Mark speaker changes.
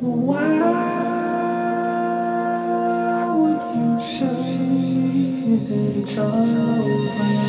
Speaker 1: Why would you
Speaker 2: say that it's over?